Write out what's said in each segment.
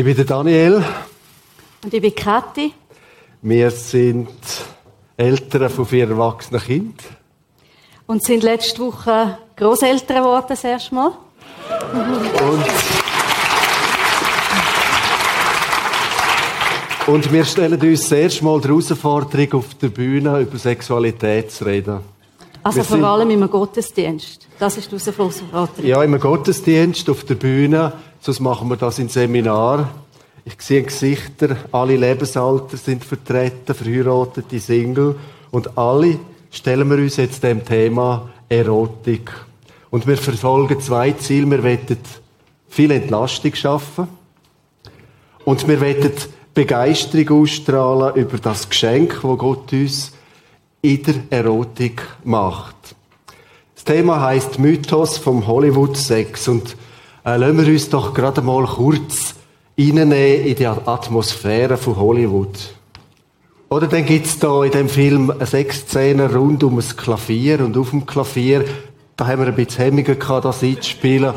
Ich bin der Daniel. Und ich bin Kathi. Wir sind Eltern von vier erwachsenen Kindern. Und sind letzte Woche Großeltern geworden, das erste Mal. Und, und wir stellen uns das erste Mal die Herausforderung, auf der Bühne über Sexualität zu reden. Also Wir vor allem im Gottesdienst. Das ist die Herausforderung. Ja, im Gottesdienst, auf der Bühne, sonst machen wir das in Seminar. Ich sehe Gesichter, alle Lebensalter sind vertreten, verheiratete Single und alle stellen wir uns jetzt dem Thema Erotik. Und wir verfolgen zwei Ziele. Wir wollen viel Entlastung schaffen und wir wollen Begeisterung ausstrahlen über das Geschenk, das Gott uns in der Erotik macht. Das Thema heißt Mythos vom Hollywood Sex und äh, lassen wir uns doch gerade mal kurz reinnehmen in die Atmosphäre von Hollywood. Oder dann gibt's da in dem Film eine Sexszene rund um ein Klavier und auf dem Klavier, da haben wir ein bisschen Hemmungen gehabt, das einzuspielen.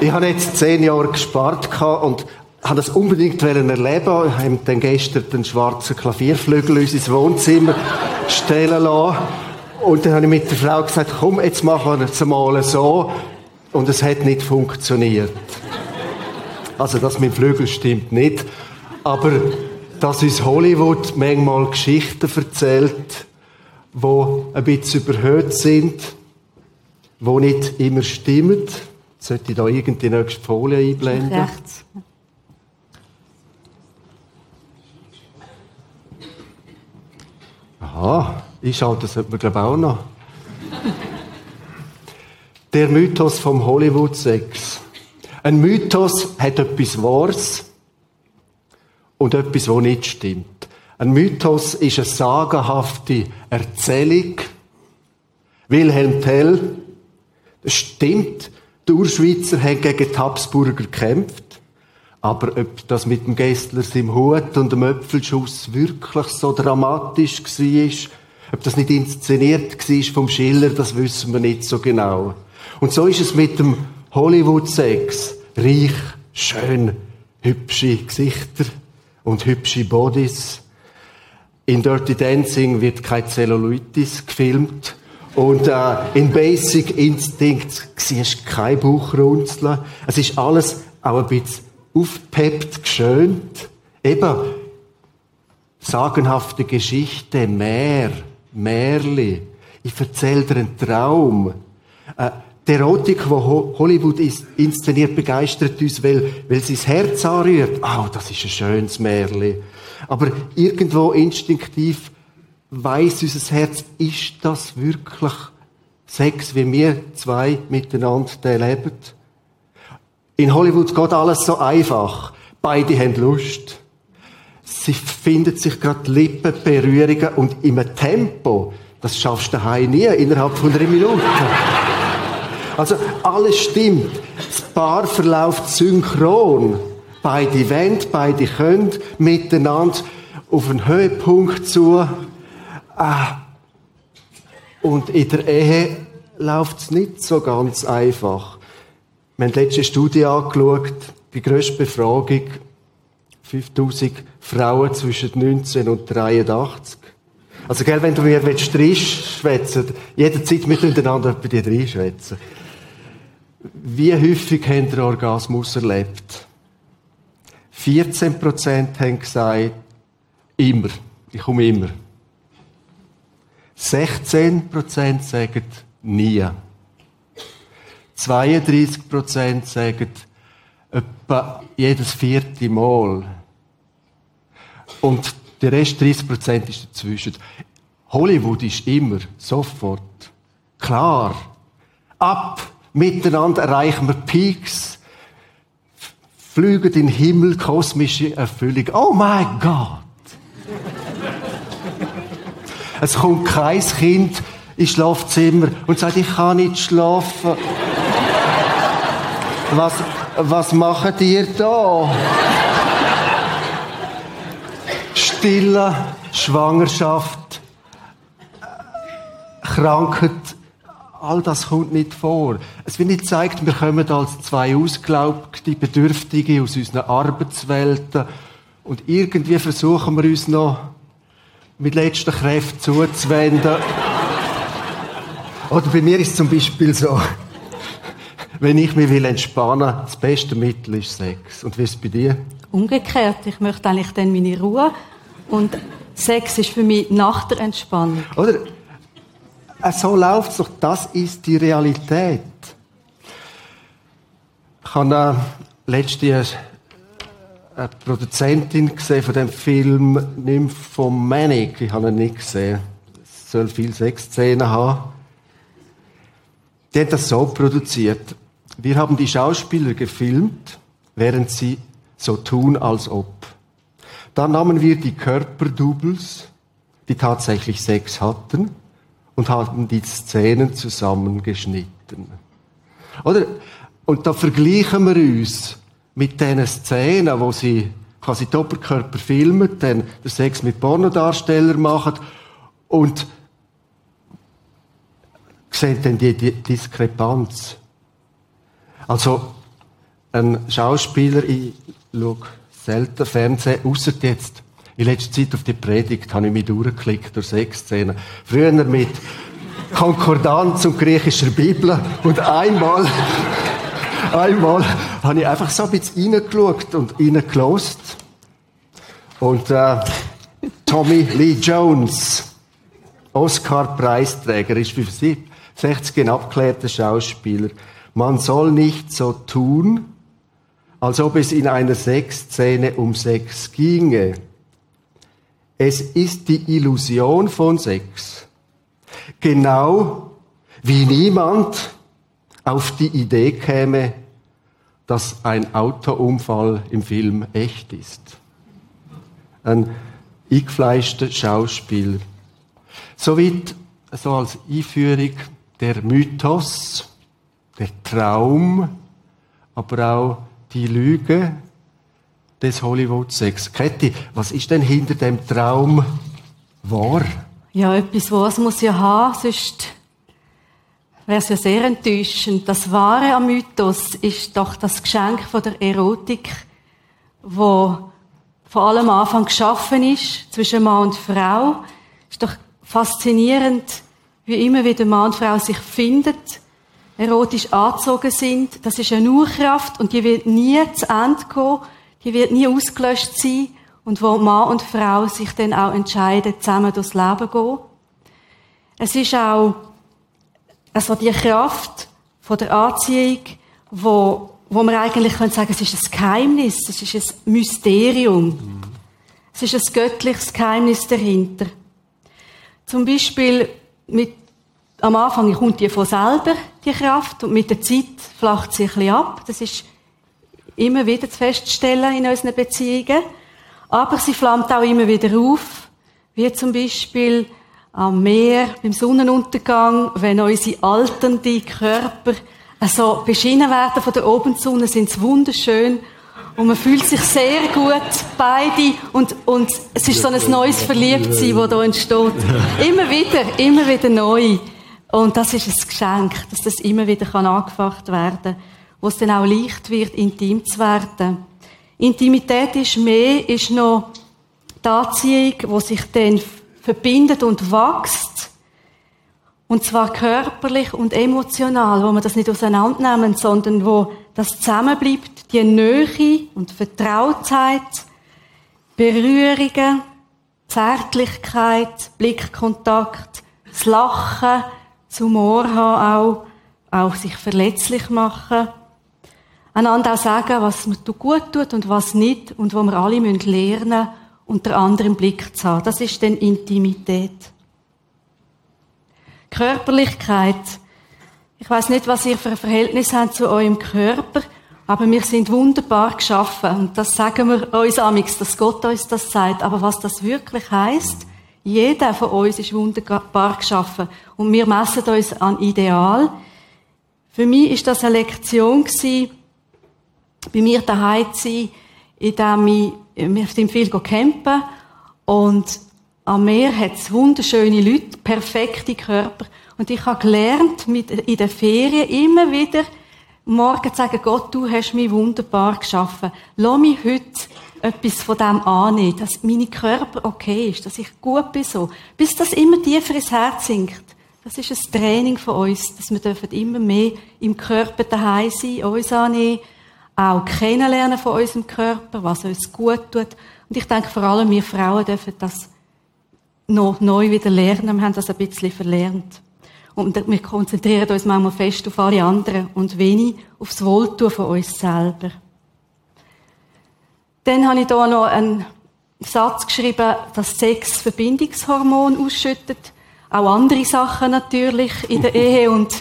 Ich habe jetzt zehn Jahre gespart gehabt und habe das unbedingt erleben. Ich habe dann gestern den schwarzen Klavierflügel in unser Wohnzimmer stellen lassen. Und dann habe ich mit der Frau gesagt, komm, jetzt machen wir es mal so. Und es hat nicht funktioniert. Also das mit dem Flügel stimmt nicht. Aber dass uns Hollywood manchmal Geschichten erzählt, die ein bisschen überhöht sind, die nicht immer stimmen. Sollte ich da irgendwie die nächste Folie einblenden? Rechts. Aha, einschauen, das sollte man glaube ich auch noch. Der Mythos vom Hollywood-Sex. Ein Mythos hat etwas Wahres und etwas, was nicht stimmt. Ein Mythos ist eine sagenhafte Erzählung. Wilhelm Tell, das stimmt, die Urschweizer haben gegen die Habsburger gekämpft. Aber ob das mit dem Gessler im Hut und dem Äpfelschuss wirklich so dramatisch war, ob das nicht inszeniert war vom Schiller, das wissen wir nicht so genau. Und so ist es mit dem Hollywood-Sex. Reich, schön, hübsche Gesichter und hübsche Bodies. In Dirty Dancing wird kein Cellulitis gefilmt. Und äh, in Basic Instinct siehst du kein Bauchrunzeln. Es ist alles auch ein bisschen aufgepeppt, geschönt. Eben, sagenhafte Geschichte, Meer, Märli. Ich erzähle dir einen Traum. Äh, die Erotik, die Ho- Hollywood inszeniert, begeistert uns, weil, weil sie das Herz anrührt. Ah, das ist ein schönes Märli. Aber irgendwo instinktiv weiss unser Herz, ist das wirklich Sex, wie wir zwei miteinander leben? In Hollywood geht alles so einfach. Beide haben Lust. Sie finden sich gerade Lippen, Berührungen und im Tempo, das schaffst du daheim nie, innerhalb von drei Minuten. Also, alles stimmt. Das Paar verläuft synchron. Beide wollen, beide können miteinander auf einen Höhepunkt zu. Ah. Und in der Ehe läuft es nicht so ganz einfach. Wir haben die letzte Studie angeschaut, die grösste Befragung, 5000 Frauen zwischen 19 und 83. Also, gell, wenn du mir willst, schwätzen, jederzeit miteinander bei dir reinschwätzen. Wie häufig habt ihr Orgasmus erlebt? 14% haben gesagt, immer. Ich komme immer. 16% sagen, nie. 32% sagen, etwa jedes vierte Mal. Und der Rest, 30% ist dazwischen. Hollywood ist immer, sofort, klar. Ab, miteinander erreichen wir Peaks, fliegen in den Himmel, kosmische Erfüllung. Oh mein Gott! Es kommt kein Kind ins Schlafzimmer und sagt, ich kann nicht schlafen. Was, was macht ihr da? Stille Schwangerschaft, Krankheit all das kommt nicht vor. Es wird nicht gezeigt, wir kommen als zwei ausgelaugte Bedürftige aus unseren Arbeitswelten und irgendwie versuchen wir uns noch mit letzter Kraft zuzuwenden. Oder bei mir ist es zum Beispiel so, wenn ich mich will entspannen, das beste Mittel ist Sex. Und wie ist es bei dir? Umgekehrt, ich möchte eigentlich dann meine Ruhe und Sex ist für mich nach der Entspannung. Oder? Äh, so läuft es doch. Das ist die Realität. Ich habe äh, letztens eine Produzentin gesehen von dem Film Nymphomanic. Ich habe ihn nicht gesehen. Es soll viel Sexszenen haben. Die hat das so produziert. Wir haben die Schauspieler gefilmt, während sie so tun, als ob. Dann nahmen wir die Körperdoubles, die tatsächlich Sex hatten, und haben die Szenen zusammengeschnitten. Oder? Und da vergleichen wir uns mit diesen Szenen, wo sie quasi den Oberkörper filmen, dann den Sex mit Pornodarstellern machen und sehen dann die, die Diskrepanz. Also, ein Schauspieler, ich schaue selten Fernsehen, außer jetzt. In letzter Zeit auf die Predigt habe ich mich durchgeklickt durch sechs Szenen. Früher mit Konkordanz und griechischer Bibel und einmal, einmal habe ich einfach so ein bisschen reingeschaut und reingelost. Und äh, Tommy Lee Jones, Oscar-Preisträger, ist für sie 60 ein abgeklärter Schauspieler. Man soll nicht so tun, als ob es in einer Sexszene um Sex ginge. Es ist die Illusion von Sex. Genau wie niemand auf die Idee käme, dass ein Autounfall im Film echt ist. Ein eingefleischter Schauspieler. Soweit so als Einführung der Mythos, der Traum, aber auch die Lüge des Hollywood-Sex. Ketty, was ist denn hinter dem Traum wahr? Ja, etwas was muss ja haben, sonst wäre es ja sehr enttäuschend. Das Wahre am Mythos ist doch das Geschenk von der Erotik, wo vor allem am Anfang geschaffen ist, zwischen Mann und Frau. Ist doch faszinierend, wie immer wieder Mann und Frau sich finden, erotisch angezogen sind. Das ist eine Urkraft und die wird nie zu Ende gehen, die wird nie ausgelöscht sein und wo Mann und Frau sich dann auch entscheiden, zusammen durchs Leben zu gehen. Es ist auch also die Kraft von der Anziehung, wo, wo man eigentlich können sagen, es ist ein Geheimnis, es ist ein Mysterium. Mhm. Es ist ein göttliches Geheimnis dahinter. Zum Beispiel mit am Anfang kommt die von selber, die Kraft, und mit der Zeit flacht sie ein bisschen ab. Das ist immer wieder zu feststellen in unseren Beziehungen. Aber sie flammt auch immer wieder auf, wie zum Beispiel am Meer, beim Sonnenuntergang, wenn unsere alternden Körper also beschienen werden von der Abendsonne, sind sie wunderschön und man fühlt sich sehr gut, beide, und, und es ist so ein neues Verliebtsein, das hier entsteht. Immer wieder, immer wieder neu. Und das ist ein Geschenk, dass das immer wieder angefacht werden kann, wo es dann auch leicht wird, intim zu werden. Intimität ist mehr, ist noch die Anziehung, die sich dann verbindet und wächst. Und zwar körperlich und emotional, wo man das nicht auseinandernehmen, sondern wo das zusammenbleibt, die Nähe und Vertrautheit, Berührungen, Zärtlichkeit, Blickkontakt, das Lachen, zum Ohr haben auch, auch sich verletzlich machen, einander auch sagen, was mir gut tut und was nicht und wo wir alle lernen müssen, unter anderem Blick zu haben. Das ist dann Intimität. Körperlichkeit. Ich weiß nicht, was ihr für ein Verhältnis habt zu eurem Körper, aber wir sind wunderbar geschaffen und das sagen wir uns amix, dass Gott uns das sagt. Aber was das wirklich heißt, jeder von uns ist wunderbar geschaffen. Und wir messen uns an Ideal. Für mich ist das eine Lektion gewesen, bei mir daheim sein, in dem ich, wir sind viel campen und am Meer hat es wunderschöne Leute, perfekte Körper. Und ich habe gelernt, mit, in der Ferien immer wieder morgen zu sagen, Gott, du hast mich wunderbar geschaffen. Lass mich heute etwas von dem annehmen, dass meine Körper okay ist, dass ich gut bin so. Bis das immer tiefer ins Herz sinkt. Das ist ein Training von uns, dass wir dürfen immer mehr im Körper daheim sein, uns annehmen, auch kennenlernen von unserem Körper, was uns gut tut. Und ich denke, vor allem wir Frauen dürfen das noch neu wieder lernen. Wir haben das ein bisschen verlernt. Und wir konzentrieren uns manchmal fest auf alle anderen und wenig aufs Wohltun von uns selber. Dann habe ich hier noch einen Satz geschrieben, dass Sex Verbindungshormon ausschüttet. Auch andere Sachen natürlich in der Ehe und,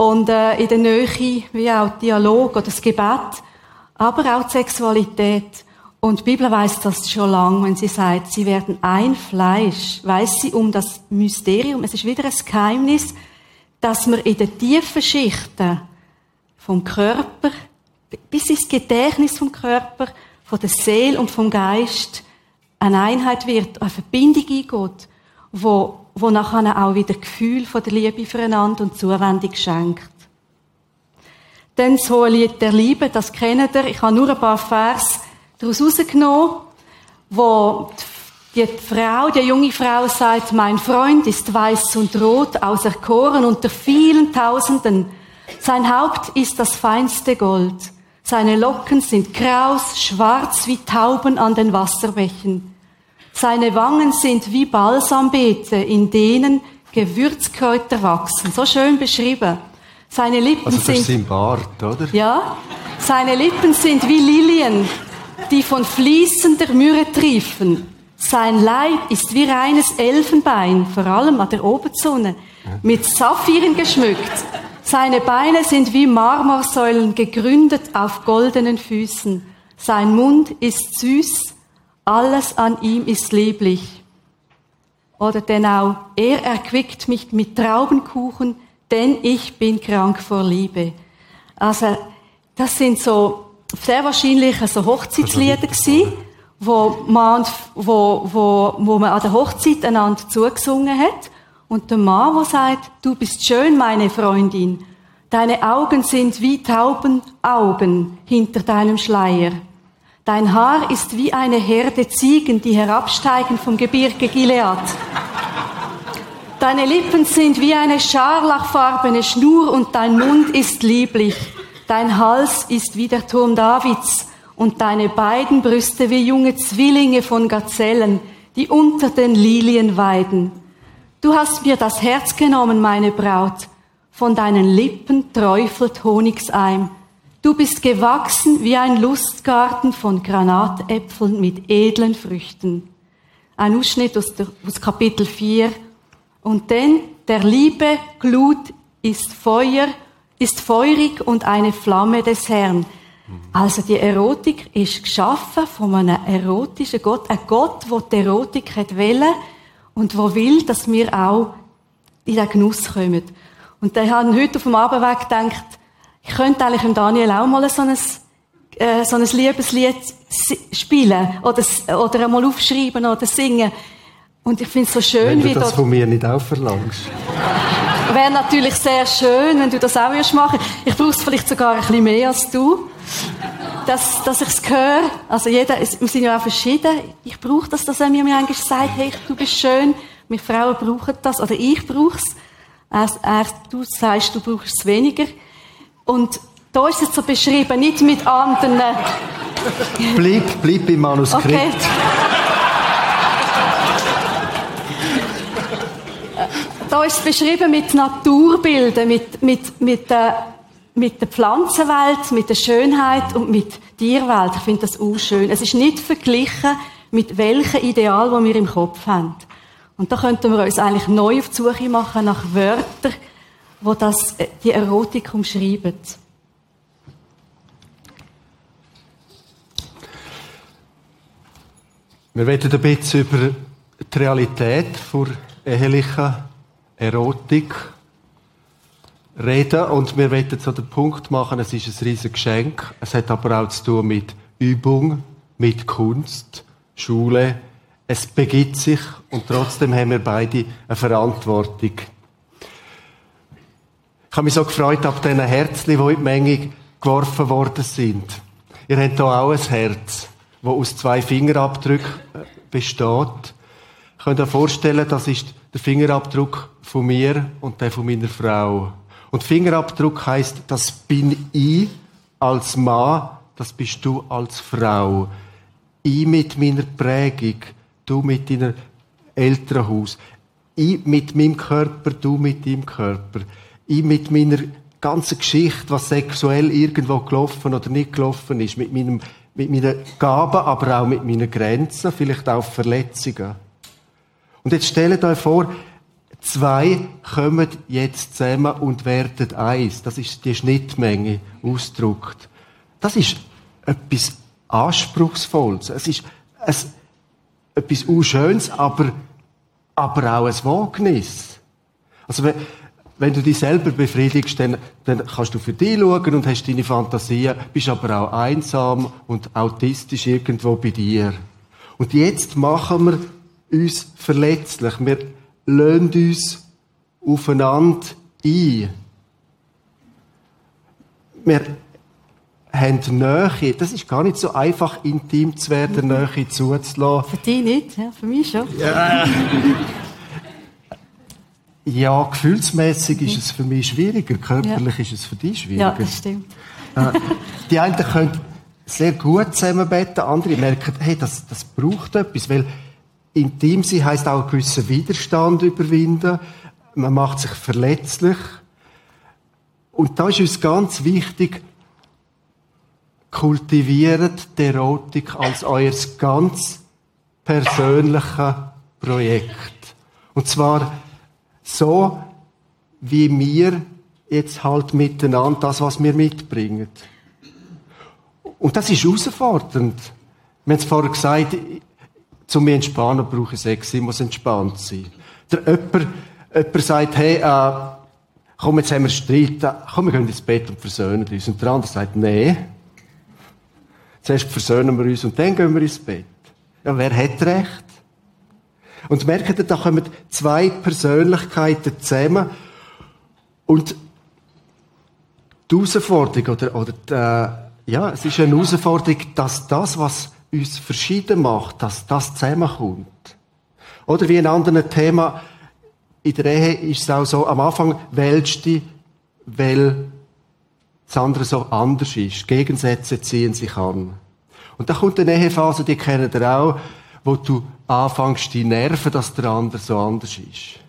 und äh, in der Nähe, wie auch Dialog oder das Gebet. Aber auch die Sexualität. Und die Bibel weiß das schon lange, wenn sie sagt, sie werden ein Fleisch, weiß sie um das Mysterium. Es ist wieder ein Geheimnis, dass man in den tiefen Schichten vom Körper bis ins Gedächtnis vom Körper, von der Seele und vom Geist eine Einheit wird, eine Verbindung eingeht, wo, wo nachher auch wieder Gefühl von der Liebe füreinander und Zuwendung schenkt. Dann das hohe Lied der Liebe, das kennt ihr. Ich habe nur ein paar Vers daraus rausgenommen, wo die Frau, die junge Frau sagt, mein Freund ist weiß und rot, auserkoren unter vielen Tausenden. Sein Haupt ist das feinste Gold. Seine Locken sind kraus, schwarz wie Tauben an den Wasserbächen. Seine Wangen sind wie Balsambeete, in denen Gewürzkräuter wachsen. So schön beschrieben. Seine Lippen also das sind. Sein Bart, oder? Ja. Seine Lippen sind wie Lilien, die von fließender Myrrhe triefen. Sein Leib ist wie reines Elfenbein, vor allem an der Oberzunge, mit Saphiren geschmückt. Seine Beine sind wie Marmorsäulen gegründet auf goldenen Füßen. Sein Mund ist süß, alles an ihm ist lieblich. Oder denn auch, er erquickt mich mit Traubenkuchen, denn ich bin krank vor Liebe. Also, das sind so sehr wahrscheinlich so Hochzeitslieder gewesen, wo man, wo, wo, wo man an der Hochzeit einander zugesungen hat. Und der Mann, der sagt, du bist schön, meine Freundin. Deine Augen sind wie Taubenaugen hinter deinem Schleier. Dein Haar ist wie eine Herde Ziegen, die herabsteigen vom Gebirge Gilead. Deine Lippen sind wie eine scharlachfarbene Schnur und dein Mund ist lieblich. Dein Hals ist wie der Turm Davids und deine beiden Brüste wie junge Zwillinge von Gazellen, die unter den Lilien weiden. Du hast mir das Herz genommen, meine Braut, von deinen Lippen träufelt Honigseim. Du bist gewachsen wie ein Lustgarten von Granatäpfeln mit edlen Früchten. Ein Ausschnitt aus, der, aus Kapitel 4. Und denn der Liebe Glut ist Feuer, ist feurig und eine Flamme des Herrn. Also die Erotik ist geschaffen von einem erotischen Gott, ein Gott, der die Erotik hat und wo will, dass wir auch in den Genuss kommen. Und dann haben heute auf dem Abendweg gedacht, ich könnte eigentlich im Daniel auch mal so ein, äh, so ein Liebeslied spielen oder, oder einmal aufschreiben oder singen. Und ich finde es so schön, wenn du wie das dort... von mir nicht auch verlangst. Wäre natürlich sehr schön, wenn du das auch würdest machen. Ich brauche es vielleicht sogar ein bisschen mehr als du. Dass, dass ich es höre. Also jeder, wir sind ja auch verschieden. Ich brauche das, dass er mir manchmal sagt, hey, du bist schön. Wir Frauen brauchen das. Oder ich brauche es. Er, er, du sagst, du brauchst es weniger. Und da ist es so beschrieben, nicht mit anderen. Bleib, bleib im Manuskript. Okay. da ist es beschrieben mit Naturbildern, mit, mit, mit, äh, mit der Pflanzenwelt, mit der Schönheit und mit Tierwelt. Ich finde das auch schön. Es ist nicht verglichen mit welchem Ideal, das wir im Kopf haben. Und da könnten wir uns eigentlich neu auf die Suche machen nach Wörtern, wo das, äh, die Erotik umschreiben. Wir werden ein bisschen über die Realität der ehelichen Erotik reden und wir werden so den Punkt machen, es ist ein riesiges Geschenk. Es hat aber auch zu tun mit Übung, mit Kunst, Schule. Es begibt sich und trotzdem haben wir beide eine Verantwortung. Ich habe mich so gefreut ab diesen Herzchen, die in die Menge geworfen worden sind. Ihr habt hier auch ein Herz, das aus zwei Fingerabdrücken äh, besteht. Ich könnt euch vorstellen, das ist der Fingerabdruck von mir und der von meiner Frau. Und Fingerabdruck heißt, das bin ich als Mann, das bist du als Frau. Ich mit meiner Prägung, du mit deiner Elternhaus. Ich mit meinem Körper, du mit deinem Körper. Ich mit meiner ganzen Geschichte, was sexuell irgendwo gelaufen oder nicht gelaufen ist, mit meinem, mit meinen Gaben, aber auch mit meinen Grenzen, vielleicht auch Verletzungen. Und jetzt stellt euch vor, zwei kommen jetzt zusammen und werden eins. Das ist die Schnittmenge ausgedrückt. Das ist etwas Anspruchsvolles. Es ist ein, etwas Unschönes, aber, aber auch ein Wagnis. Also, wenn, wenn du dich selber befriedigst, dann, dann kannst du für dich schauen und hast deine Fantasien, bist aber auch einsam und autistisch irgendwo bei dir. Und jetzt machen wir uns verletzlich. Wir lassen uns aufeinander ein. Wir haben Nähe. Das ist gar nicht so einfach, intim zu werden, Nähe zuzulassen. Für dich nicht, ja, für mich schon. Ja. Ja, gefühlsmäßig ist es für mich schwieriger, körperlich ja. ist es für dich schwieriger. Ja, das stimmt. Äh, die einen können sehr gut zusammenbeten, andere merken, hey, das, das braucht etwas, weil intim sein heisst auch einen gewissen Widerstand überwinden, man macht sich verletzlich. Und da ist uns ganz wichtig, kultiviert die Erotik als euer ganz persönliches Projekt. Und zwar so, wie wir jetzt halt miteinander das, was wir mitbringen. Und das ist herausfordernd. Wir haben es vorher gesagt, zum entspannen brauche ich Sex, ich muss entspannt sein. Der jemand, jemand sagt, hey, äh, komm, jetzt haben wir Streit, komm, wir gehen ins Bett und versöhnen uns. Und der andere sagt, nee. Zuerst versöhnen wir uns und dann gehen wir ins Bett. Ja, wer hat recht? Und merkt ihr, da kommen zwei Persönlichkeiten zusammen und die Herausforderung, oder, oder die, ja, es ist eine Herausforderung, dass das, was uns verschieden macht, dass das zusammenkommt. Oder wie ein anderes Thema, in der Ehe ist es auch so, am Anfang wählst du, weil das andere so anders ist. Gegensätze ziehen sich an. Und da kommt eine Ehephase, die kennen ihr auch, wo du anfängst, die Nerven, dass der andere so anders ist.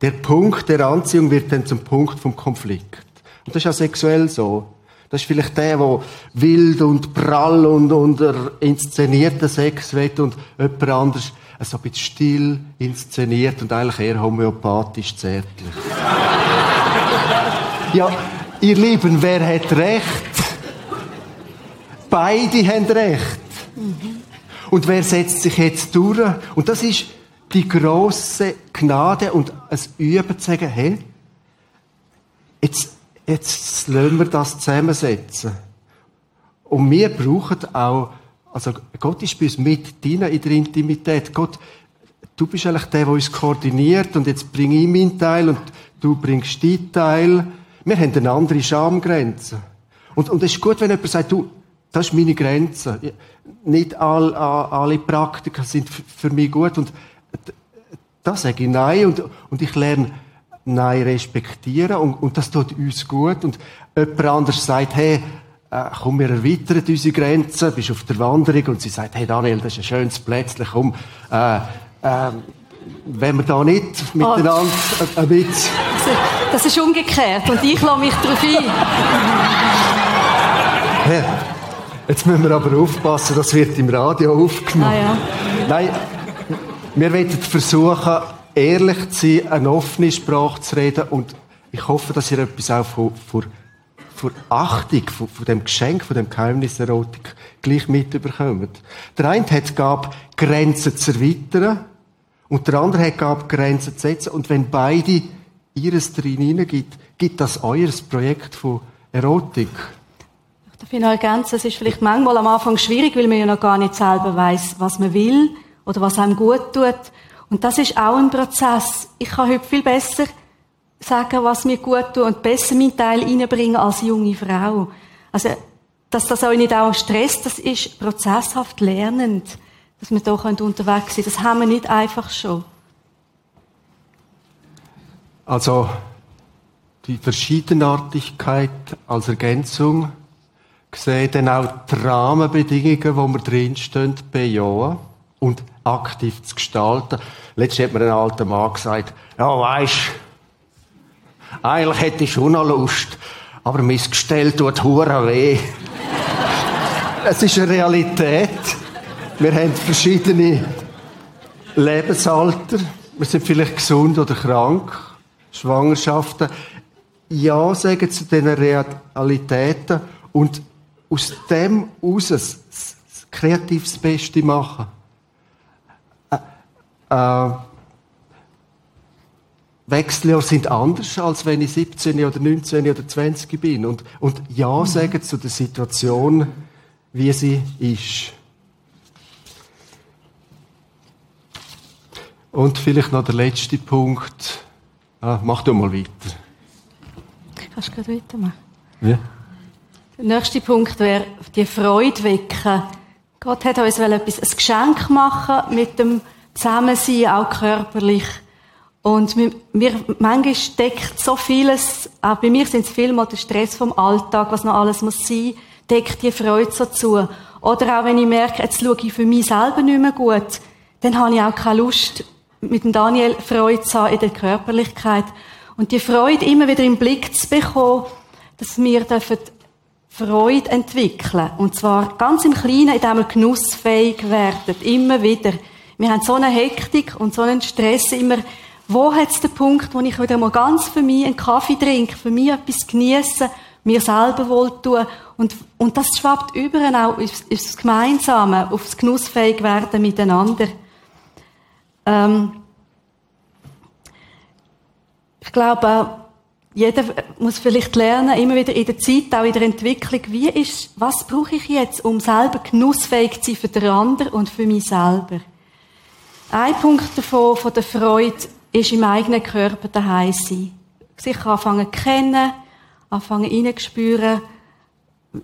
Der Punkt der Anziehung wird dann zum Punkt vom Konflikt. Und das ist auch sexuell so. Das ist vielleicht der, der wild und prall und unter inszenierten Sex will und jemand anderes so ein bisschen still inszeniert und eigentlich eher homöopathisch zärtlich. ja, ihr Lieben, wer hat recht? Beide haben recht. Und wer setzt sich jetzt durch? Und das ist die große Gnade und es Üben zu sagen, hey, jetzt, jetzt lassen wir das zusammensetzen. Und wir brauchen auch, also Gott ist bei uns mit deiner in der Intimität. Gott, du bist eigentlich der, der uns koordiniert und jetzt bringe ich meinen Teil und du bringst deinen Teil. Wir haben eine andere Schamgrenze. Und, und es ist gut, wenn jemand sagt, du, das ist meine Grenze. Nicht alle, alle Praktiken sind für mich gut. Und da sage ich Nein. Und, und ich lerne Nein respektieren. Und, und das tut uns gut. Und jemand anderes sagt, hey, äh, komm, wir erweitern unsere Grenzen, bist auf der Wanderung. Und sie sagt, hey Daniel, das ist ein schönes Plätzchen, komm, äh, äh, wenn wir da nicht miteinander oh. ein bisschen... Das ist umgekehrt und ich lasse mich darauf ein. Jetzt müssen wir aber aufpassen, das wird im Radio aufgenommen. Ah, ja. Nein, wir werden versuchen, ehrlich zu sein, eine offene Sprache zu reden und ich hoffe, dass ihr etwas auch von, von, von Achtung, von, von dem Geschenk, von dem Geheimnis Erotik gleich mitbekommt. Der eine hat gab, Grenzen zu erweitern und der andere hat gab, Grenzen zu setzen und wenn beide ihres drin hineingibt, gibt das euer Projekt von Erotik. Darf ich noch ergänzen, es ist vielleicht manchmal am Anfang schwierig, weil man ja noch gar nicht selber weiß, was man will oder was einem gut tut. Und das ist auch ein Prozess. Ich kann heute viel besser sagen, was mir gut tut und besser meinen Teil reinbringen als junge Frau. Also, dass das euch nicht auch stresst, das ist prozesshaft lernend, dass wir hier unterwegs sind. Das haben wir nicht einfach schon. Also, die Verschiedenartigkeit als Ergänzung sehe dann auch die Rahmenbedingungen, wo wir drinstehen, bejahen und aktiv zu gestalten. Letztens hat mir ein alter Mann gesagt, ja, weisst, eigentlich hätte ich schon noch Lust, aber mein Gestell tut hure weh. es ist eine Realität. Wir haben verschiedene Lebensalter. Wir sind vielleicht gesund oder krank. Schwangerschaften. Ja sagen zu diesen Realitäten und aus dem das, das kreativ Beste machen. Äh, äh, Wechseljahre sind anders, als wenn ich 17 oder 19 oder 20 bin. Und, und Ja mhm. sagen zu der Situation, wie sie ist. Und vielleicht noch der letzte Punkt. Ah, mach du mal weiter. Kannst du gerade weitermachen? Ja. Der nächste Punkt wäre die Freude wecken. Gott hat uns etwas, ein Geschenk machen mit dem Zusammensein, auch körperlich. Und mir, mir, manchmal steckt so vieles, auch bei mir sind es vielmal der Stress vom Alltag, was noch alles muss sein, deckt die Freude so zu. Oder auch wenn ich merke, jetzt schaue ich für mich selber nicht mehr gut, dann habe ich auch keine Lust, mit dem Daniel Freude zu haben in der Körperlichkeit. Und die Freude immer wieder im Blick zu bekommen, dass wir dürfen Freude entwickeln. Und zwar ganz im Kleinen, indem wir genussfähig werden. Immer wieder. Wir haben so eine Hektik und so einen Stress immer. Wo hat es den Punkt, wo ich wieder mal ganz für mich einen Kaffee trinke, für mich etwas genieße, mir selber wohl tun. Und, und das schwappt über auch aufs, aufs Gemeinsame, aufs genussfähig werden miteinander. Ähm, ich glaube, jeder muss vielleicht lernen, immer wieder in der Zeit, auch in der Entwicklung, wie ist, was brauche ich jetzt, um selber genussfähig zu sein für den anderen und für mich selber. Ein Punkt davon, von der Freude, ist im eigenen Körper daheim sein. Sich anfangen zu kennen, anfangen reinzuspüren,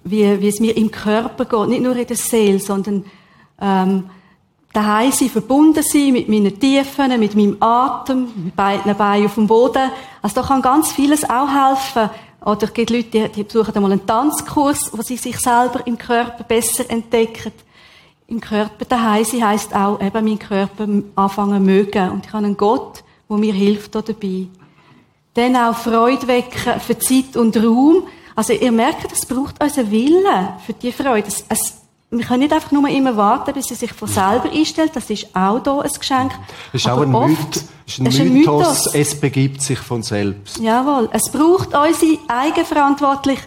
wie, wie es mir im Körper geht. Nicht nur in der Seele, sondern, ähm, daheim sein, verbunden sein mit meinen Tiefen, mit meinem Atem, mit beiden Beinen auf dem Boden. Also da kann ganz vieles auch helfen. Oder es gibt Leute, die, die besuchen einmal einen Tanzkurs, wo sie sich selber im Körper besser entdecken. Im Körper daheim sein heisst auch eben meinen Körper anfangen mögen. Und ich habe einen Gott, der mir hilft dabei. Dann auch Freude wecken für Zeit und Raum. Also ihr merkt, es braucht unseren Willen für die Freude. Es, es wir können nicht einfach nur immer warten, bis sie sich von selber einstellt. Das ist auch hier ein Geschenk. Das ist auch ein, Myth, ist ein, ist ein Mythos. Mythos. Es begibt sich von selbst. Jawohl. Es braucht unsere eigenverantwortlich.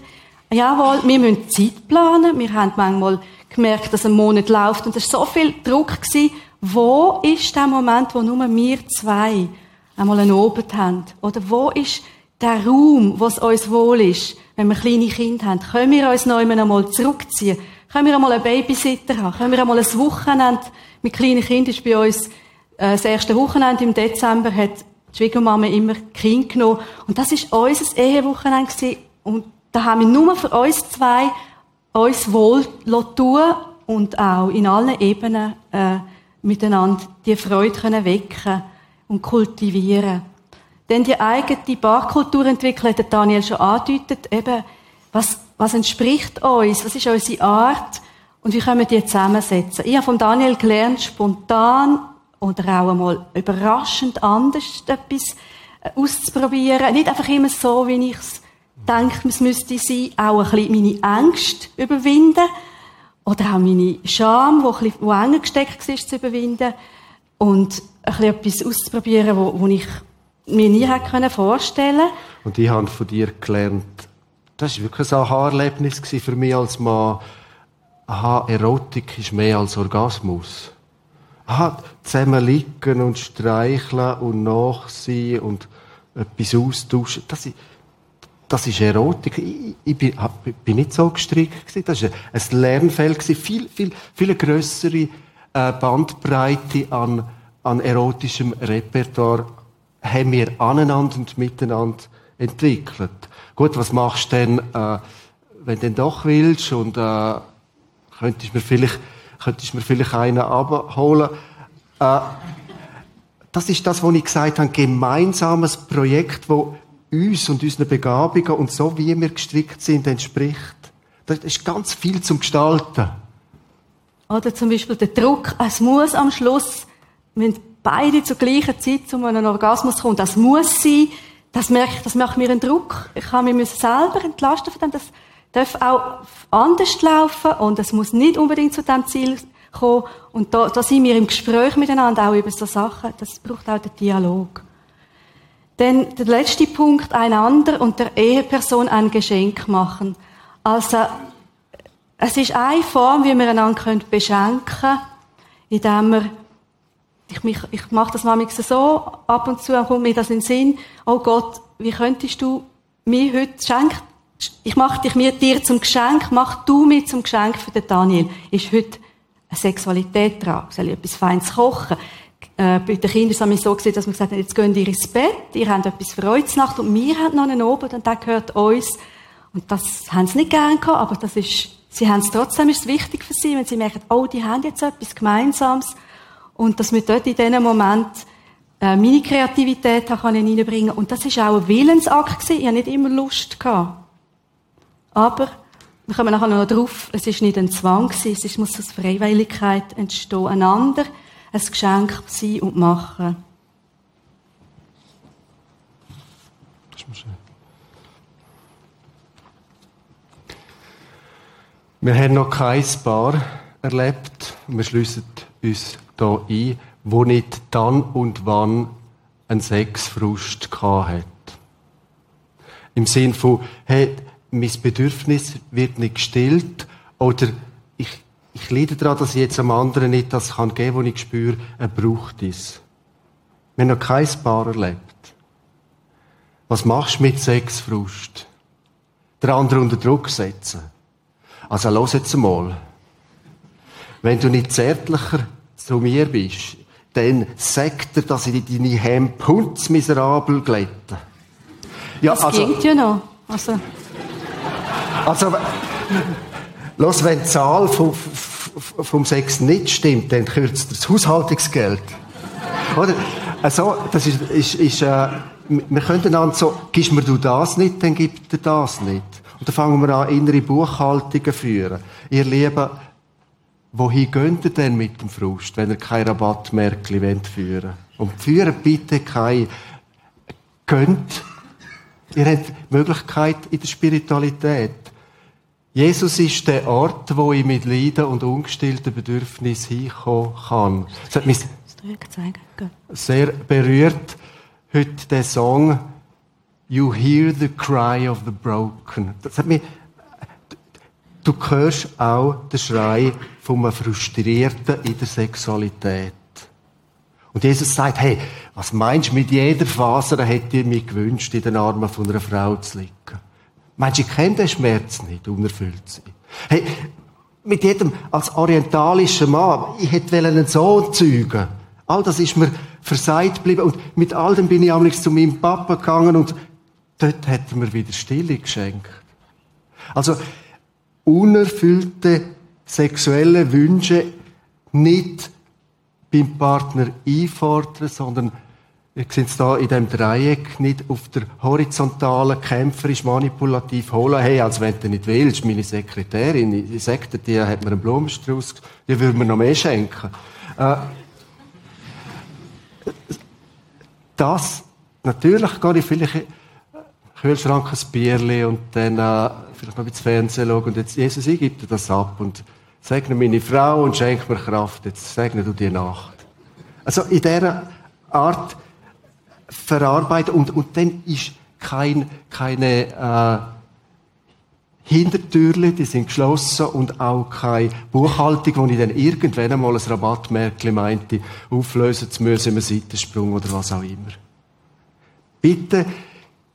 Jawohl, wir müssen Zeit planen. Wir haben manchmal gemerkt, dass ein Monat läuft und es war so viel Druck gewesen. Wo ist der Moment, wo nur wir zwei einmal einen Abend haben? Oder wo ist der Raum, wo es uns wohl ist, wenn wir kleine Kinder haben? Können wir uns noch einmal zurückziehen? Können wir einmal einen Babysitter haben? Können wir einmal ein Wochenende mit kleinen Kindern? ist bei uns äh, das erste Wochenende im Dezember hat die Schwiegermama immer Kind genommen. Und das ist unser Ehewochenende. Und da haben wir nur für uns zwei uns wohl tun und auch in allen Ebenen äh, miteinander die Freude können wecken und kultivieren. Denn die eigene Barkultur entwickeln, hat Daniel schon angedeutet, eben, was was entspricht uns? Was ist unsere Art? Und wie können wir die zusammensetzen? Ich habe von Daniel gelernt, spontan oder auch einmal überraschend anders etwas äh, auszuprobieren. Nicht einfach immer so, wie ich es denke, es müsste sein. Auch ein bisschen meine Ängste überwinden. Oder auch meine Scham, die, ein bisschen, enger gesteckt war, zu überwinden. Und ein bisschen etwas auszuprobieren, wo, wo ich mir nie hätte vorstellen können. Und ich habe von dir gelernt, das war wirklich ein Aha-Erlebnis für mich als Mann. Aha, Erotik ist mehr als Orgasmus. Aha, zusammen liegen und streicheln und nachsehen und etwas austauschen. Das ist, das ist Erotik. Ich, ich bin, bin, nicht so gestrickt. Das war ein Lernfeld. Viel, viel, viel grössere äh, Bandbreite an, an erotischem Repertoire haben wir aneinander und miteinander entwickelt. Gut, was machst du denn, äh, wenn du denn doch willst und äh, könntest mir vielleicht, könntest mir vielleicht einen abholen? Äh, das ist das, was ich gesagt habe, gemeinsames Projekt, wo uns und unseren Begabungen und so, wie wir gestrickt sind, entspricht. Das ist ganz viel zum Gestalten. Oder zum Beispiel der Druck, es muss am Schluss, wenn beide zur gleichen Zeit zu einem Orgasmus kommen, das muss sein, das, merkt, das macht mir einen Druck. Ich kann mich selber entlasten von dem. Das darf auch anders laufen und es muss nicht unbedingt zu dem Ziel kommen. Und da, da sind wir im Gespräch miteinander auch über so Sachen. Das braucht auch den Dialog. Dann der letzte Punkt, einander und der Eheperson ein Geschenk machen. Also, es ist eine Form, wie wir einander beschenken können, indem wir ich, mich, ich mache das manchmal so, ab und zu kommt mir das in den Sinn, oh Gott, wie könntest du mir heute schenken, ich mache dich mir dir zum Geschenk, mach du mir zum Geschenk für den Daniel. Ist heute eine Sexualität dran? Soll ich etwas Feines kochen? Äh, bei den Kindern haben wir so gesehen, dass wir gesagt haben, jetzt gehen ihr ins Bett, ihr habt etwas für euch Nacht und wir haben noch einen Abend und der gehört uns. Und das haben sie nicht gern gehabt, aber das ist, sie haben es trotzdem, ist wichtig für sie, wenn sie merken, oh, die haben jetzt etwas Gemeinsames und dass wir dort in diesem Moment äh, meine Kreativität kann reinbringen Und das ist auch ein Willensakt gewesen. Ich habe nicht immer Lust gehabt. Aber wir kommen nachher noch drauf, es ist nicht ein Zwang gewesen, es muss aus Freiwilligkeit entstehen, einander ein Geschenk sein und machen. Wir haben noch kein Paar erlebt. Wir schließen uns da ein, wo nicht dann und wann ein Sexfrust hat. Im Sinn von, hey, mein Bedürfnis wird nicht gestillt oder ich, ich leide daran, dass ich jetzt am anderen nicht das kann geben, was ich spüre, er braucht es. Wir noch kein Paar erlebt. Was machst du mit Sexfrust? Der andere unter Druck setzen. Also, los jetzt mal. Wenn du nicht zärtlicher zu mir bist, dann sagt er, dass ich deine Hemd miserabel glätte. Ja, das also, geht ja noch. Also, also los, wenn die Zahl vom, vom Sex nicht stimmt, dann kürzt das Haushaltungsgeld. Oder? Also, das ist, ist, ist äh, wir könnten dann so, gibst mir du das nicht, dann gibt er das nicht. Und dann fangen wir an, innere Buchhaltungen führen. Ihr Lieben, Wohin geht ihr denn mit dem Frust, wenn ihr kein Rabattmärkli führen wollt? Und führen bitte kein Gönnt. Ihr habt die Möglichkeit in der Spiritualität. Jesus ist der Ort, wo ich mit Leiden und ungestillten Bedürfnissen hinkommen kann. Das hat mich sehr berührt, heute der Song You Hear the Cry of the Broken. Das hat mich Du hörst auch den Schrei vom Frustrierten in der Sexualität. Und Jesus sagt, hey, was meinst du, mit jeder Faser hätte ich mir gewünscht, in den Armen von einer Frau zu liegen? Meinst du, ich kenne den Schmerz nicht, unerfüllt sein? Hey, mit jedem, als orientalischer Mann, ich hätte einen Sohn zeugen. All das ist mir versagt geblieben. Und mit all dem bin ich am zu meinem Papa gegangen und dort hat er mir wieder Stille geschenkt. Also, unerfüllte sexuelle Wünsche nicht beim Partner einfordern, sondern wir sehen es da in dem Dreieck nicht auf der horizontalen, kämpferisch, manipulativ holen. Hey, als wenn du nicht willst, meine Sekretärin, ich sagte, die hat mir einen Blumenstrauß, die würde mir noch mehr schenken. Äh, das, natürlich gehe ich vielleicht Kühlschrank ein Bierli und dann äh, vielleicht noch ins Fernsehen schauen und jetzt, Jesus, ich gebe dir das ab und segne meine Frau und schenke mir Kraft, jetzt segne du die Nacht. Also in dieser Art verarbeiten und, und dann ist kein, keine äh, Hintertürle, die sind geschlossen und auch keine Buchhaltung, wo ich dann irgendwann einmal ein Rabattmärkchen meinte, auflösen zu müssen im Seitensprung oder was auch immer. Bitte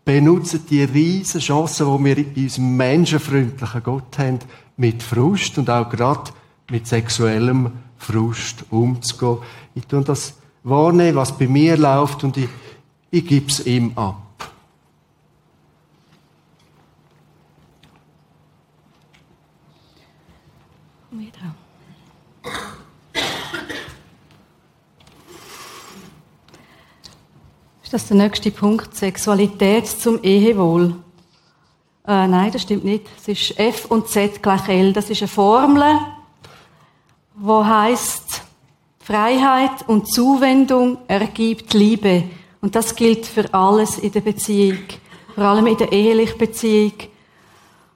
benutzen die riesen Chancen, die wir in unserem menschenfreundlichen Gott haben, mit Frust und auch gerade mit sexuellem Frust umzugehen. Ich tue das wahrnehmen, was bei mir läuft und ich, ich gebe es ihm ab. Ist das der nächste Punkt? Sexualität zum Ehewohl. Äh, nein, das stimmt nicht. Es ist F und Z gleich L. Das ist eine Formel, wo heißt Freiheit und Zuwendung ergibt Liebe. Und das gilt für alles in der Beziehung. Vor allem in der ehelichen Beziehung.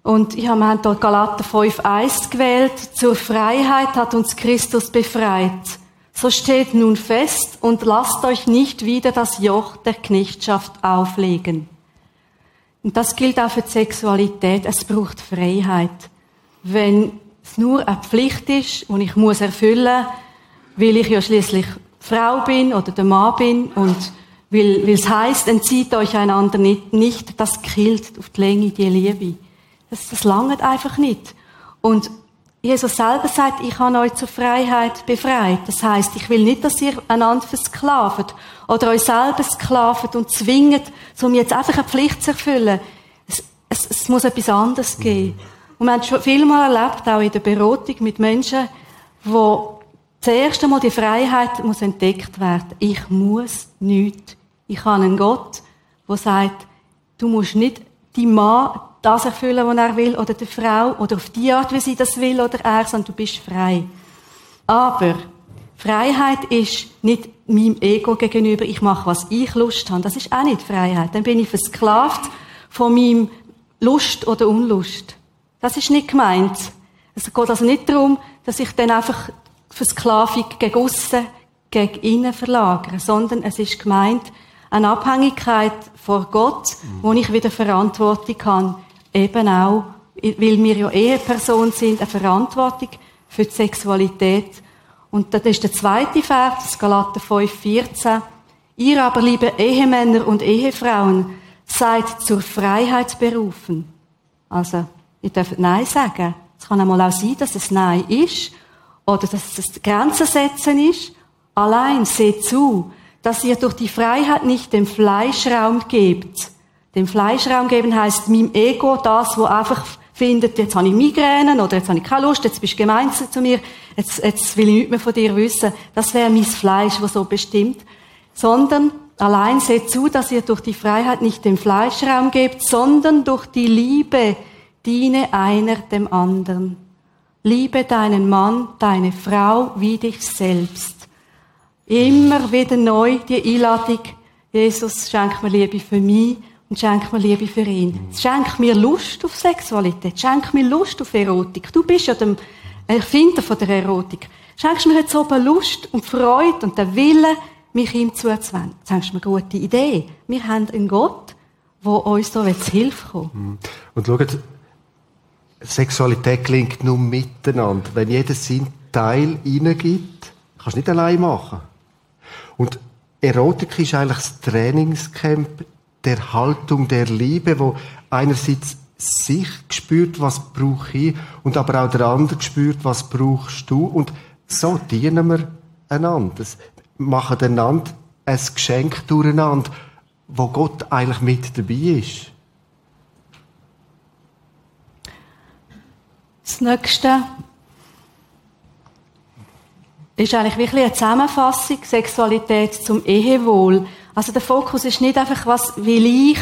Und ich habe hier Galater 5,1 gewählt. Zur Freiheit hat uns Christus befreit. So steht nun fest und lasst euch nicht wieder das Joch der Knechtschaft auflegen. Und das gilt auch für die Sexualität. Es braucht Freiheit. Wenn es nur eine Pflicht ist, und ich muss erfüllen, weil ich ja schließlich Frau bin oder der Mann bin und weil, weil es heisst, entzieht euch einander nicht, nicht, das killt auf die Länge die Liebe. Das, das langt einfach nicht. Und Jesus selber sagt, ich habe euch zur Freiheit befreit. Das heißt, ich will nicht, dass ihr einander versklavt oder euch selber sklavt und zwingt, um jetzt einfach eine Pflicht zu erfüllen. Es, es, es muss etwas anderes geben. Und wir haben schon viel mal erlebt, auch in der Beratung mit Menschen, wo zuerst einmal die Freiheit muss entdeckt werden. Ich muss nichts. Ich habe einen Gott, der sagt, du musst nicht die Mann das erfüllen, was er will, oder die Frau, oder auf die Art, wie sie das will, oder er, sondern du bist frei. Aber Freiheit ist nicht meinem Ego gegenüber, ich mache, was ich Lust habe. Das ist auch nicht Freiheit. Dann bin ich versklavt von meinem Lust oder Unlust. Das ist nicht gemeint. Es geht also nicht darum, dass ich dann einfach Versklavung gegen aussen, gegen innen verlagere, sondern es ist gemeint, eine Abhängigkeit vor Gott, wo ich wieder Verantwortung habe eben auch, weil wir ja Eheperson sind, eine Verantwortung für die Sexualität. Und das ist der zweite Vers, Galater 5, 14. Ihr aber, liebe Ehemänner und Ehefrauen, seid zur Freiheit berufen. Also, ihr dürft Nein sagen. Es kann einmal auch sein, dass es Nein ist, oder dass es Grenzen setzen ist. Allein seht zu, dass ihr durch die Freiheit nicht dem Fleisch Raum gebt, dem Fleischraum geben heißt meinem Ego das, wo einfach findet, jetzt habe ich Migräne oder jetzt habe ich keine Lust, jetzt bist du gemein zu mir, jetzt, jetzt will ich nichts mehr von dir wissen. Das wäre mein Fleisch, was so bestimmt. Sondern allein seht zu, dass ihr durch die Freiheit nicht dem Fleischraum gebt, sondern durch die Liebe diene einer dem anderen. Liebe deinen Mann, deine Frau wie dich selbst. Immer wieder neu die Einladung, Jesus, schenk mir Liebe für mich und schenk mir Liebe für ihn. Schenk mir Lust auf Sexualität. Schenk mir Lust auf Erotik. Du bist ja der Erfinder von der Erotik. Schenkst mir jetzt oben Lust und Freude und den Willen, mich ihm zuzuwenden. Schenkst mir gute Idee. Wir haben einen Gott, der uns da zu Hilfe kommt. Mhm. Und schaut, Sexualität klingt nur miteinander. Wenn jeder seinen Teil hineingibt, kannst du nicht allein machen. Und Erotik ist eigentlich das Trainingscamp der Haltung der Liebe, wo einerseits sich spürt, was brauche ich, und aber auch der andere spürt, was brauchst du. Und so dienen wir einander. Wir machen einander ein Geschenk durcheinander, wo Gott eigentlich mit dabei ist. Das nächste ist eigentlich wirklich eine Zusammenfassung Sexualität zum Ehewohl. Also der Fokus ist nicht einfach, was will ich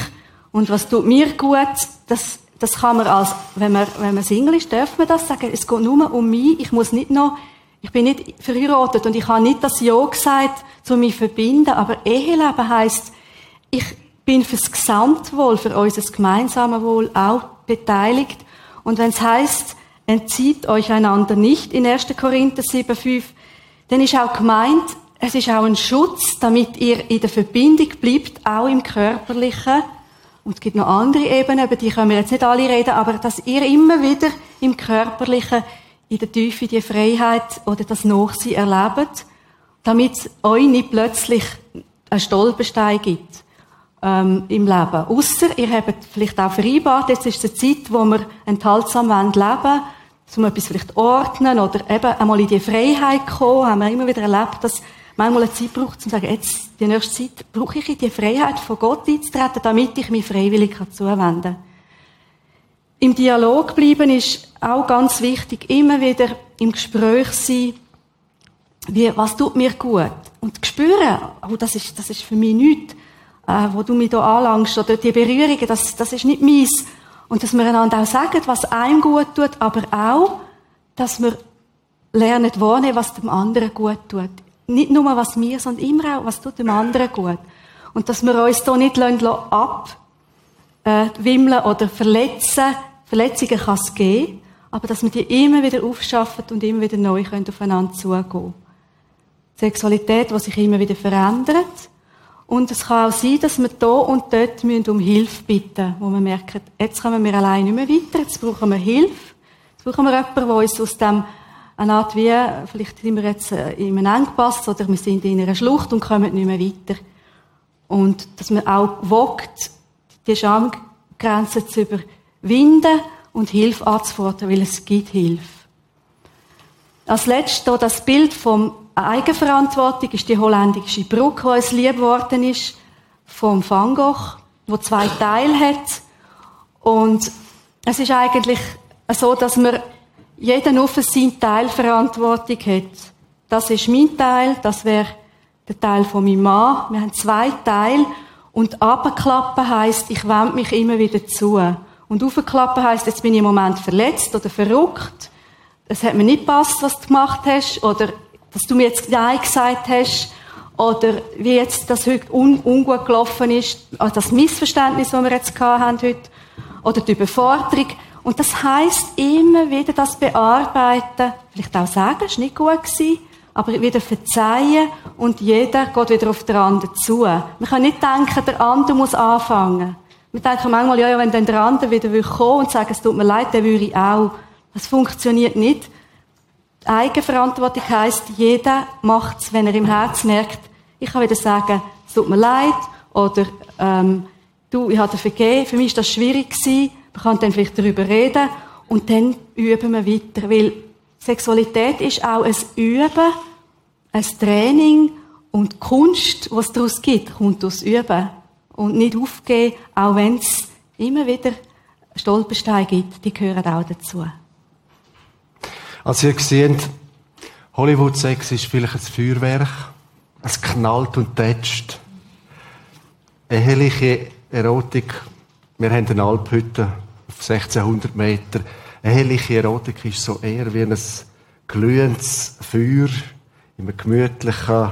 und was tut mir gut. Das, das kann man als, wenn man, wenn man Single ist, darf man das sagen. Es geht nur um mich. Ich muss nicht noch, ich bin nicht verheiratet und ich habe nicht das Ja gesagt, zu mich verbinden. Aber Eheleben heisst, ich bin fürs Gesamtwohl, für unser gemeinsames Wohl auch beteiligt. Und wenn es heisst, entzieht euch einander nicht in 1. Korinther 7, 5, dann ist auch gemeint, es ist auch ein Schutz, damit ihr in der Verbindung bleibt, auch im Körperlichen. Und es gibt noch andere Ebenen, über die können wir jetzt nicht alle reden, aber dass ihr immer wieder im Körperlichen, in der Tiefe die Freiheit oder das Nachsein erlebt, damit es euch nicht plötzlich einen Stolperstein gibt ähm, im Leben. Ausser ihr habt vielleicht auch vereinbart, jetzt ist die Zeit, wo wir enthaltsam leben wollen, um etwas vielleicht ordnen oder eben einmal in die Freiheit kommen, haben wir immer wieder erlebt, dass manchmal eine Zeit braucht, um zu sagen, jetzt, die nächste Zeit brauche ich in die Freiheit von Gott einzutreten, damit ich mich freiwillig zuwenden kann. Im Dialog bleiben ist auch ganz wichtig, immer wieder im Gespräch sein, wie, was tut mir gut? Und spüren, oh, das ist, das ist für mich nichts, äh, wo du mich da anlangst, oder die Berührungen, das, das ist nicht meins. Und dass wir einander auch sagen, was einem gut tut, aber auch, dass wir lernen wahrnehmen, was dem anderen gut tut. Nicht nur was mir, sondern immer auch, was tut dem anderen gut. Und dass wir uns da nicht ab, äh, oder verletzen. Verletzungen kann es geben, aber dass wir die immer wieder aufschaffen und immer wieder neu können aufeinander zugehen. Sexualität, die sich immer wieder verändert. Und es kann auch sein, dass wir da und dort um Hilfe bitten müssen, wo wir merken, jetzt kommen wir allein nicht mehr weiter, jetzt brauchen wir Hilfe. Jetzt brauchen wir jemanden, der uns aus dem, eine Art wie, vielleicht sind wir jetzt äh, in einem Engpass oder wir sind in einer Schlucht und kommen nicht mehr weiter. Und dass man auch wagt, die Schamgrenzen zu überwinden und Hilfe anzufordern, weil es gibt Hilfe. Als letztes das Bild vom Eigenverantwortung ist die holländische Brücke, die uns lieb geworden ist, vom Van Gogh, wo zwei Teile hat. Und es ist eigentlich so, dass man jeder nur für seinen Teil Verantwortung hat. Das ist mein Teil, das wäre der Teil von meinem Mann. Wir haben zwei Teile. Und abklappen heisst, ich wende mich immer wieder zu. Und aufklappen heisst, jetzt bin ich im Moment verletzt oder verrückt. Es hat mir nicht gepasst, was du gemacht hast. Oder dass du mir jetzt Nein gesagt hast oder wie jetzt das heute un ungut gelaufen ist, also das Missverständnis, das wir jetzt haben heute, oder die Überforderung. Und das heißt immer wieder das bearbeiten, vielleicht auch sagen, war nicht gut gewesen, aber wieder verzeihen und jeder geht wieder auf den anderen zu. Man kann nicht denken, der andere muss anfangen. Wir denken manchmal, ja, ja, wenn dann der andere wieder kommen und sagen, es tut mir leid, dann würde ich auch. Das funktioniert nicht. Eigenverantwortung heißt, jeder macht es, wenn er im Herz merkt, ich kann wieder sagen, es tut mir leid, oder ähm, du, ich habe dir vergeben, für mich ist das schwierig gewesen, man kann dann vielleicht darüber reden und dann üben wir weiter, weil Sexualität ist auch ein Üben, ein Training und Kunst, was es daraus gibt, kommt aus Üben und nicht aufgeben, auch wenn es immer wieder Stolpersteine gibt, die gehören auch dazu. Also ihr seht, Hollywood-Sex ist vielleicht ein Feuerwerk. Es knallt und tätscht. Eheliche Erotik. Wir haben eine Alphütte auf 1600 Meter. Eheliche Erotik ist so eher wie ein glühendes Feuer in einer gemütlichen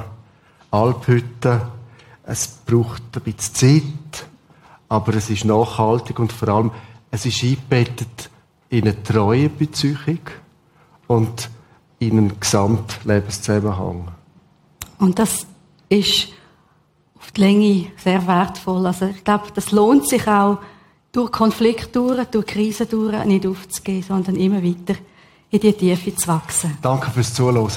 Alphütte. Es braucht ein bisschen Zeit, aber es ist nachhaltig und vor allem, es ist eingebettet in eine treue Beziehung und in einen Gesamtlebenszusammenhang. Und das ist auf die Länge sehr wertvoll. Also ich glaube, das lohnt sich auch, durch Konflikte durch, durch Krisen durch, nicht aufzugehen, sondern immer weiter in die Tiefe zu wachsen. Danke fürs Zuhören.